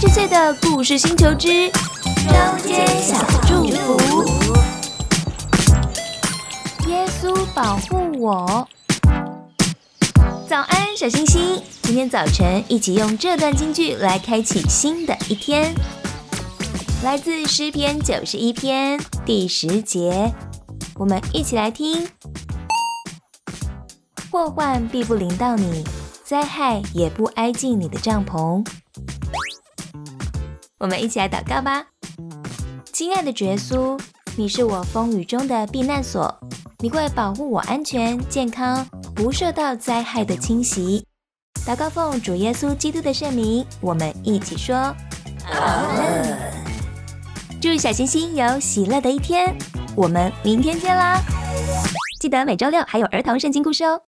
十岁的故事星球之中间小祝福，耶稣保护我。早安，小星星！今天早晨一起用这段金句来开启新的一天，来自诗篇九十一篇第十节，我们一起来听：祸患必不临到你，灾害也不挨近你的帐篷。我们一起来祷告吧，亲爱的耶稣，你是我风雨中的避难所，你会保护我安全健康，不受到灾害的侵袭。祷告奉主耶稣基督的圣名，我们一起说：阿门。祝小星星有喜乐的一天，我们明天见啦！记得每周六还有儿童圣经故事哦。